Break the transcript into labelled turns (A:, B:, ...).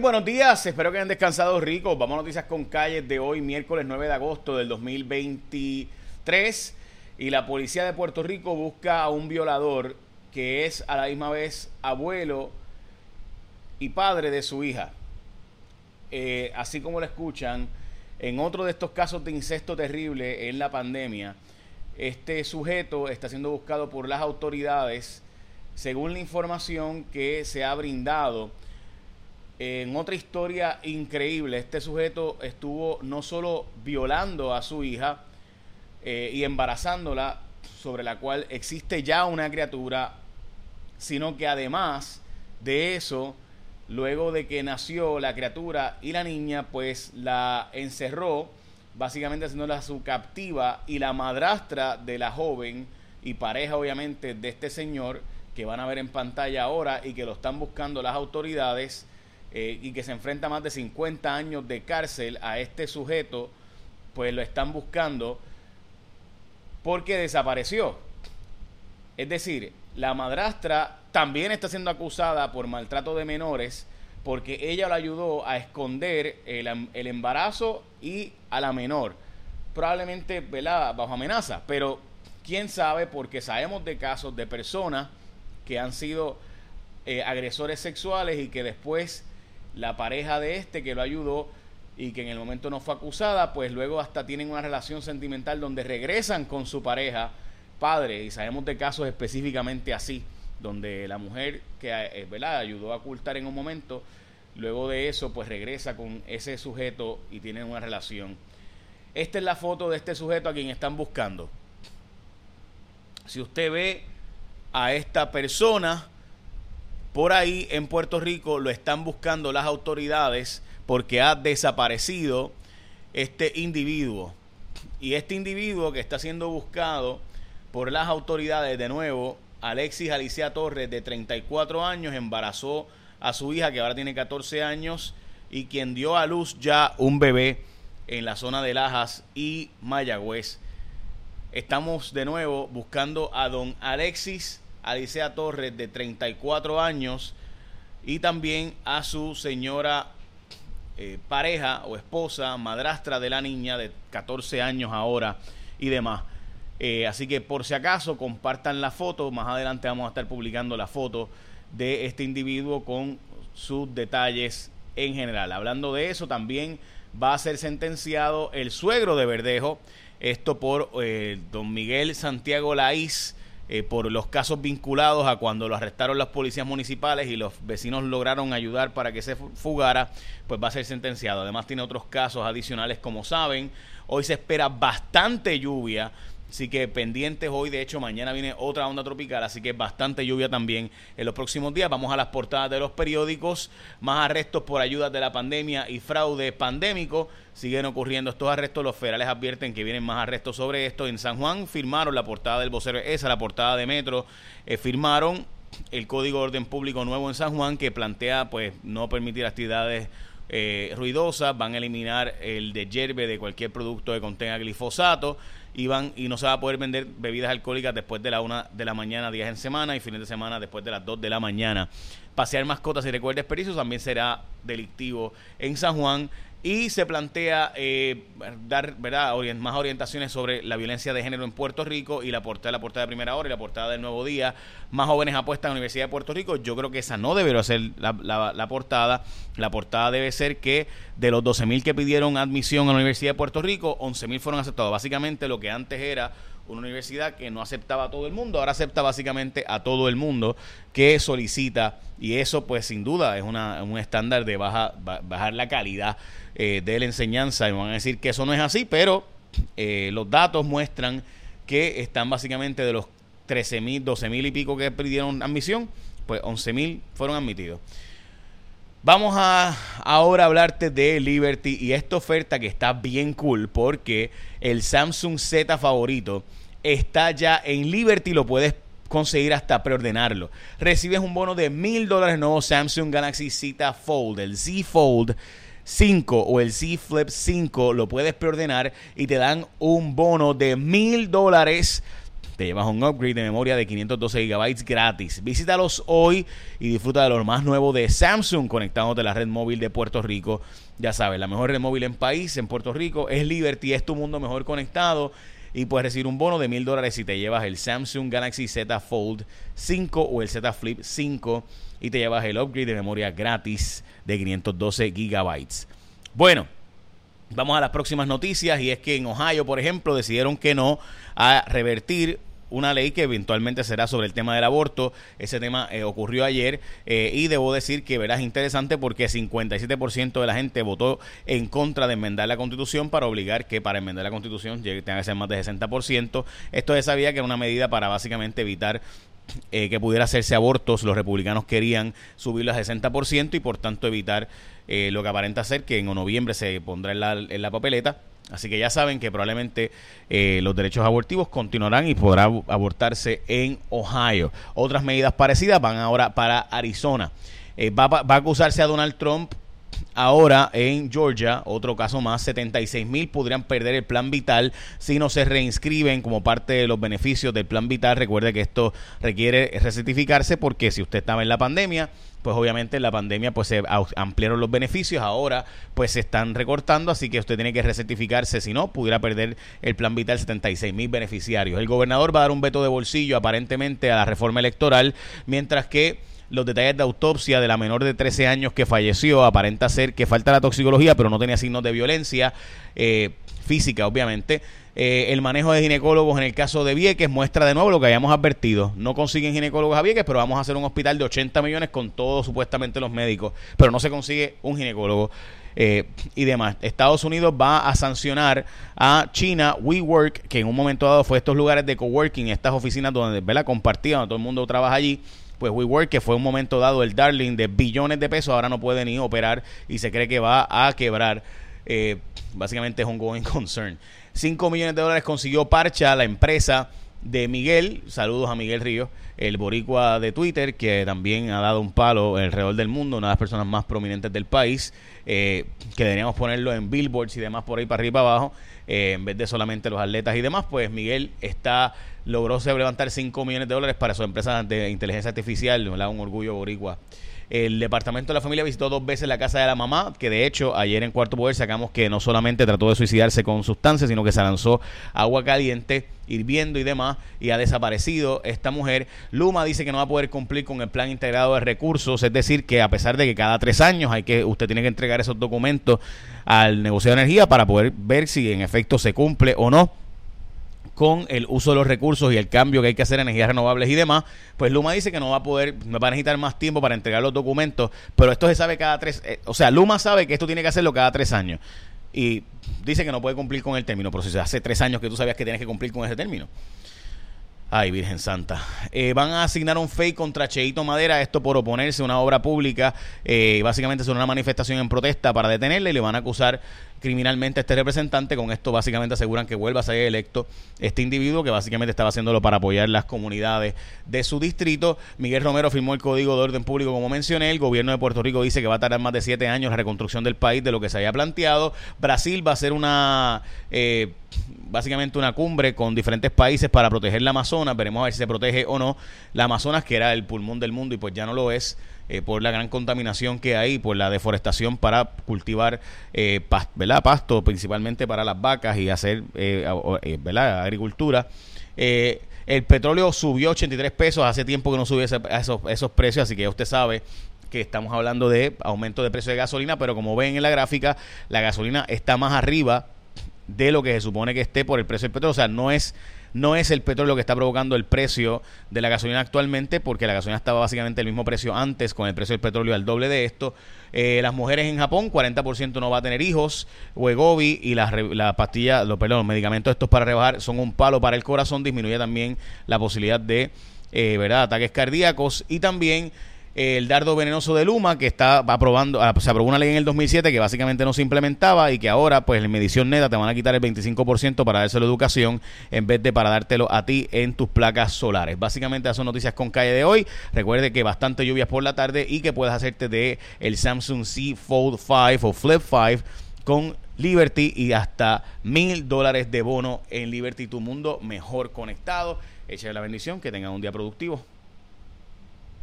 A: Buenos días, espero que hayan descansado ricos. Vamos a noticias con calles de hoy, miércoles 9 de agosto del 2023. Y la policía de Puerto Rico busca a un violador que es a la misma vez abuelo y padre de su hija. Eh, así como lo escuchan, en otro de estos casos de incesto terrible en la pandemia, este sujeto está siendo buscado por las autoridades según la información que se ha brindado en otra historia increíble, este sujeto estuvo no solo violando a su hija eh, y embarazándola, sobre la cual existe ya una criatura, sino que además de eso, luego de que nació la criatura y la niña, pues la encerró, básicamente haciéndola su captiva, y la madrastra de la joven y pareja obviamente de este señor, que van a ver en pantalla ahora y que lo están buscando las autoridades, eh, y que se enfrenta a más de 50 años de cárcel a este sujeto, pues lo están buscando porque desapareció. Es decir, la madrastra también está siendo acusada por maltrato de menores porque ella lo ayudó a esconder el, el embarazo y a la menor. Probablemente bajo amenaza, pero quién sabe porque sabemos de casos de personas que han sido eh, agresores sexuales y que después la pareja de este que lo ayudó y que en el momento no fue acusada, pues luego hasta tienen una relación sentimental donde regresan con su pareja padre y sabemos de casos específicamente así, donde la mujer que eh, ¿verdad? ayudó a ocultar en un momento, luego de eso pues regresa con ese sujeto y tienen una relación. Esta es la foto de este sujeto a quien están buscando. Si usted ve a esta persona, por ahí en Puerto Rico lo están buscando las autoridades porque ha desaparecido este individuo. Y este individuo que está siendo buscado por las autoridades, de nuevo, Alexis Alicia Torres, de 34 años, embarazó a su hija, que ahora tiene 14 años, y quien dio a luz ya un bebé en la zona de Lajas y Mayagüez. Estamos de nuevo buscando a don Alexis Alicia Torres, de 34 años, y también a su señora eh, pareja o esposa, madrastra de la niña de 14 años ahora y demás. Eh, así que por si acaso compartan la foto, más adelante vamos a estar publicando la foto de este individuo con sus detalles en general. Hablando de eso, también va a ser sentenciado el suegro de Verdejo, esto por eh, don Miguel Santiago Laís, eh, por los casos vinculados a cuando lo arrestaron las policías municipales y los vecinos lograron ayudar para que se fugara, pues va a ser sentenciado. Además tiene otros casos adicionales, como saben. Hoy se espera bastante lluvia Así que pendientes hoy, de hecho mañana viene otra onda tropical, así que bastante lluvia también en los próximos días. Vamos a las portadas de los periódicos, más arrestos por ayuda de la pandemia y fraude pandémico. Siguen ocurriendo estos arrestos, los federales advierten que vienen más arrestos sobre esto. En San Juan firmaron la portada del vocero, esa la portada de Metro, eh, firmaron el Código de Orden Público nuevo en San Juan que plantea pues no permitir actividades eh, ruidosas, van a eliminar el de yerbe de cualquier producto que contenga glifosato y van y no se va a poder vender bebidas alcohólicas después de la una de la mañana, días en semana y fines de semana después de las 2 de la mañana. Pasear mascotas y recuerdes pericios también será delictivo en San Juan y se plantea eh, dar verdad más orientaciones sobre la violencia de género en Puerto Rico y la portada la portada de primera hora y la portada del nuevo día. Más jóvenes apuestan a la Universidad de Puerto Rico. Yo creo que esa no debería ser la, la, portada. La portada debe ser que de los 12.000 que pidieron admisión a la Universidad de Puerto Rico 11.000 fueron aceptados. Básicamente lo que antes era una universidad que no aceptaba a todo el mundo, ahora acepta básicamente a todo el mundo que solicita y eso pues sin duda es una, un estándar de baja, bajar la calidad eh, de la enseñanza y van a decir que eso no es así, pero eh, los datos muestran que están básicamente de los 13 mil, 12 mil y pico que pidieron admisión, pues 11 mil fueron admitidos. Vamos a ahora hablarte de Liberty y esta oferta que está bien cool porque el Samsung Z favorito está ya en Liberty, lo puedes conseguir hasta preordenarlo. Recibes un bono de mil dólares nuevo Samsung Galaxy Z Fold, el Z Fold 5 o el Z Flip 5 lo puedes preordenar y te dan un bono de mil dólares te llevas un upgrade de memoria de 512 GB gratis. Visítalos hoy y disfruta de lo más nuevo de Samsung conectados de la red móvil de Puerto Rico. Ya sabes, la mejor red móvil en país, en Puerto Rico, es Liberty, es tu mundo mejor conectado y puedes recibir un bono de mil dólares si te llevas el Samsung Galaxy Z Fold 5 o el Z Flip 5 y te llevas el upgrade de memoria gratis de 512 gigabytes. Bueno, vamos a las próximas noticias y es que en Ohio, por ejemplo, decidieron que no a revertir una ley que eventualmente será sobre el tema del aborto. Ese tema eh, ocurrió ayer eh, y debo decir que verás interesante porque 57% de la gente votó en contra de enmendar la constitución para obligar que para enmendar la constitución tenga que ser más de 60%. Esto se sabía que era una medida para básicamente evitar eh, que pudiera hacerse abortos, los republicanos querían subirlo a 60% y por tanto evitar lo que aparenta ser que en noviembre se pondrá en la, en la papeleta Así que ya saben que probablemente eh, los derechos abortivos continuarán y podrá abortarse en Ohio. Otras medidas parecidas van ahora para Arizona. Eh, va, va, a acusarse a Donald Trump ahora en Georgia, otro caso más, 76 mil podrían perder el plan vital si no se reinscriben como parte de los beneficios del plan vital. Recuerde que esto requiere recertificarse porque si usted estaba en la pandemia, pues obviamente en la pandemia pues se ampliaron los beneficios, ahora pues se están recortando, así que usted tiene que recertificarse, si no, pudiera perder el plan vital 76 mil beneficiarios. El gobernador va a dar un veto de bolsillo aparentemente a la reforma electoral, mientras que los detalles de autopsia de la menor de 13 años que falleció aparenta ser que falta la toxicología, pero no tenía signos de violencia. Eh, física, obviamente. Eh, el manejo de ginecólogos en el caso de Vieques muestra de nuevo lo que habíamos advertido. No consiguen ginecólogos a Vieques, pero vamos a hacer un hospital de 80 millones con todos supuestamente los médicos, pero no se consigue un ginecólogo. Eh, y demás. Estados Unidos va a sancionar a China WeWork, que en un momento dado fue estos lugares de coworking, estas oficinas donde ¿verdad? compartían, donde todo el mundo trabaja allí. Pues WeWork, que fue un momento dado el darling de billones de pesos, ahora no puede ni operar y se cree que va a quebrar. Eh, básicamente es un going concern. 5 millones de dólares consiguió Parcha, la empresa de Miguel. Saludos a Miguel Ríos, el boricua de Twitter, que también ha dado un palo alrededor del mundo, una de las personas más prominentes del país, eh, que deberíamos ponerlo en billboards y demás por ahí para arriba y para abajo, eh, en vez de solamente los atletas y demás, pues Miguel está logró levantar 5 millones de dólares para su empresa de inteligencia artificial, un orgullo boricua. El departamento de la familia visitó dos veces la casa de la mamá, que de hecho ayer en Cuarto Poder sacamos que no solamente trató de suicidarse con sustancias, sino que se lanzó agua caliente, hirviendo y demás, y ha desaparecido esta mujer. Luma dice que no va a poder cumplir con el plan integrado de recursos, es decir, que a pesar de que cada tres años hay que, usted tiene que entregar esos documentos al negocio de energía para poder ver si en efecto se cumple o no con el uso de los recursos y el cambio que hay que hacer en energías renovables y demás, pues Luma dice que no va a poder, va a necesitar más tiempo para entregar los documentos, pero esto se sabe cada tres, eh, o sea, Luma sabe que esto tiene que hacerlo cada tres años y dice que no puede cumplir con el término, pero si hace tres años que tú sabías que tienes que cumplir con ese término. Ay, Virgen Santa. Eh, van a asignar un fake contra Cheito Madera, esto por oponerse a una obra pública. Eh, básicamente es una manifestación en protesta para detenerle y le van a acusar criminalmente este representante. Con esto básicamente aseguran que vuelva a ser electo este individuo que básicamente estaba haciéndolo para apoyar las comunidades de su distrito. Miguel Romero firmó el Código de Orden Público, como mencioné. El gobierno de Puerto Rico dice que va a tardar más de siete años la reconstrucción del país de lo que se había planteado. Brasil va a ser una... Eh, básicamente una cumbre con diferentes países para proteger la Amazonas. Veremos a ver si se protege o no la Amazonas, que era el pulmón del mundo y pues ya no lo es. Eh, por la gran contaminación que hay, por la deforestación para cultivar eh, pasto, principalmente para las vacas y hacer eh, eh agricultura. el petróleo subió 83 pesos, hace tiempo que no subió esos, esos precios, así que usted sabe que estamos hablando de aumento de precio de gasolina, pero como ven en la gráfica, la gasolina está más arriba de lo que se supone que esté por el precio del petróleo. O sea, no es, no es el petróleo que está provocando el precio de la gasolina actualmente, porque la gasolina estaba básicamente el mismo precio antes, con el precio del petróleo al doble de esto. Eh, las mujeres en Japón, 40% no va a tener hijos. Wegovi y las la pastillas, los, perdón, los medicamentos estos para rebajar son un palo para el corazón. Disminuye también la posibilidad de eh, ¿verdad? ataques cardíacos y también el dardo venenoso de Luma, que está aprobando, ah, se aprobó una ley en el 2007 que básicamente no se implementaba y que ahora, pues en medición neta, te van a quitar el 25% para dárselo educación en vez de para dártelo a ti en tus placas solares. Básicamente, esas son noticias con calle de hoy. Recuerde que bastante lluvias por la tarde y que puedes hacerte de el Samsung Z Fold 5 o Flip 5 con Liberty y hasta mil dólares de bono en Liberty, tu mundo mejor conectado. Echen la bendición, que tengan un día productivo.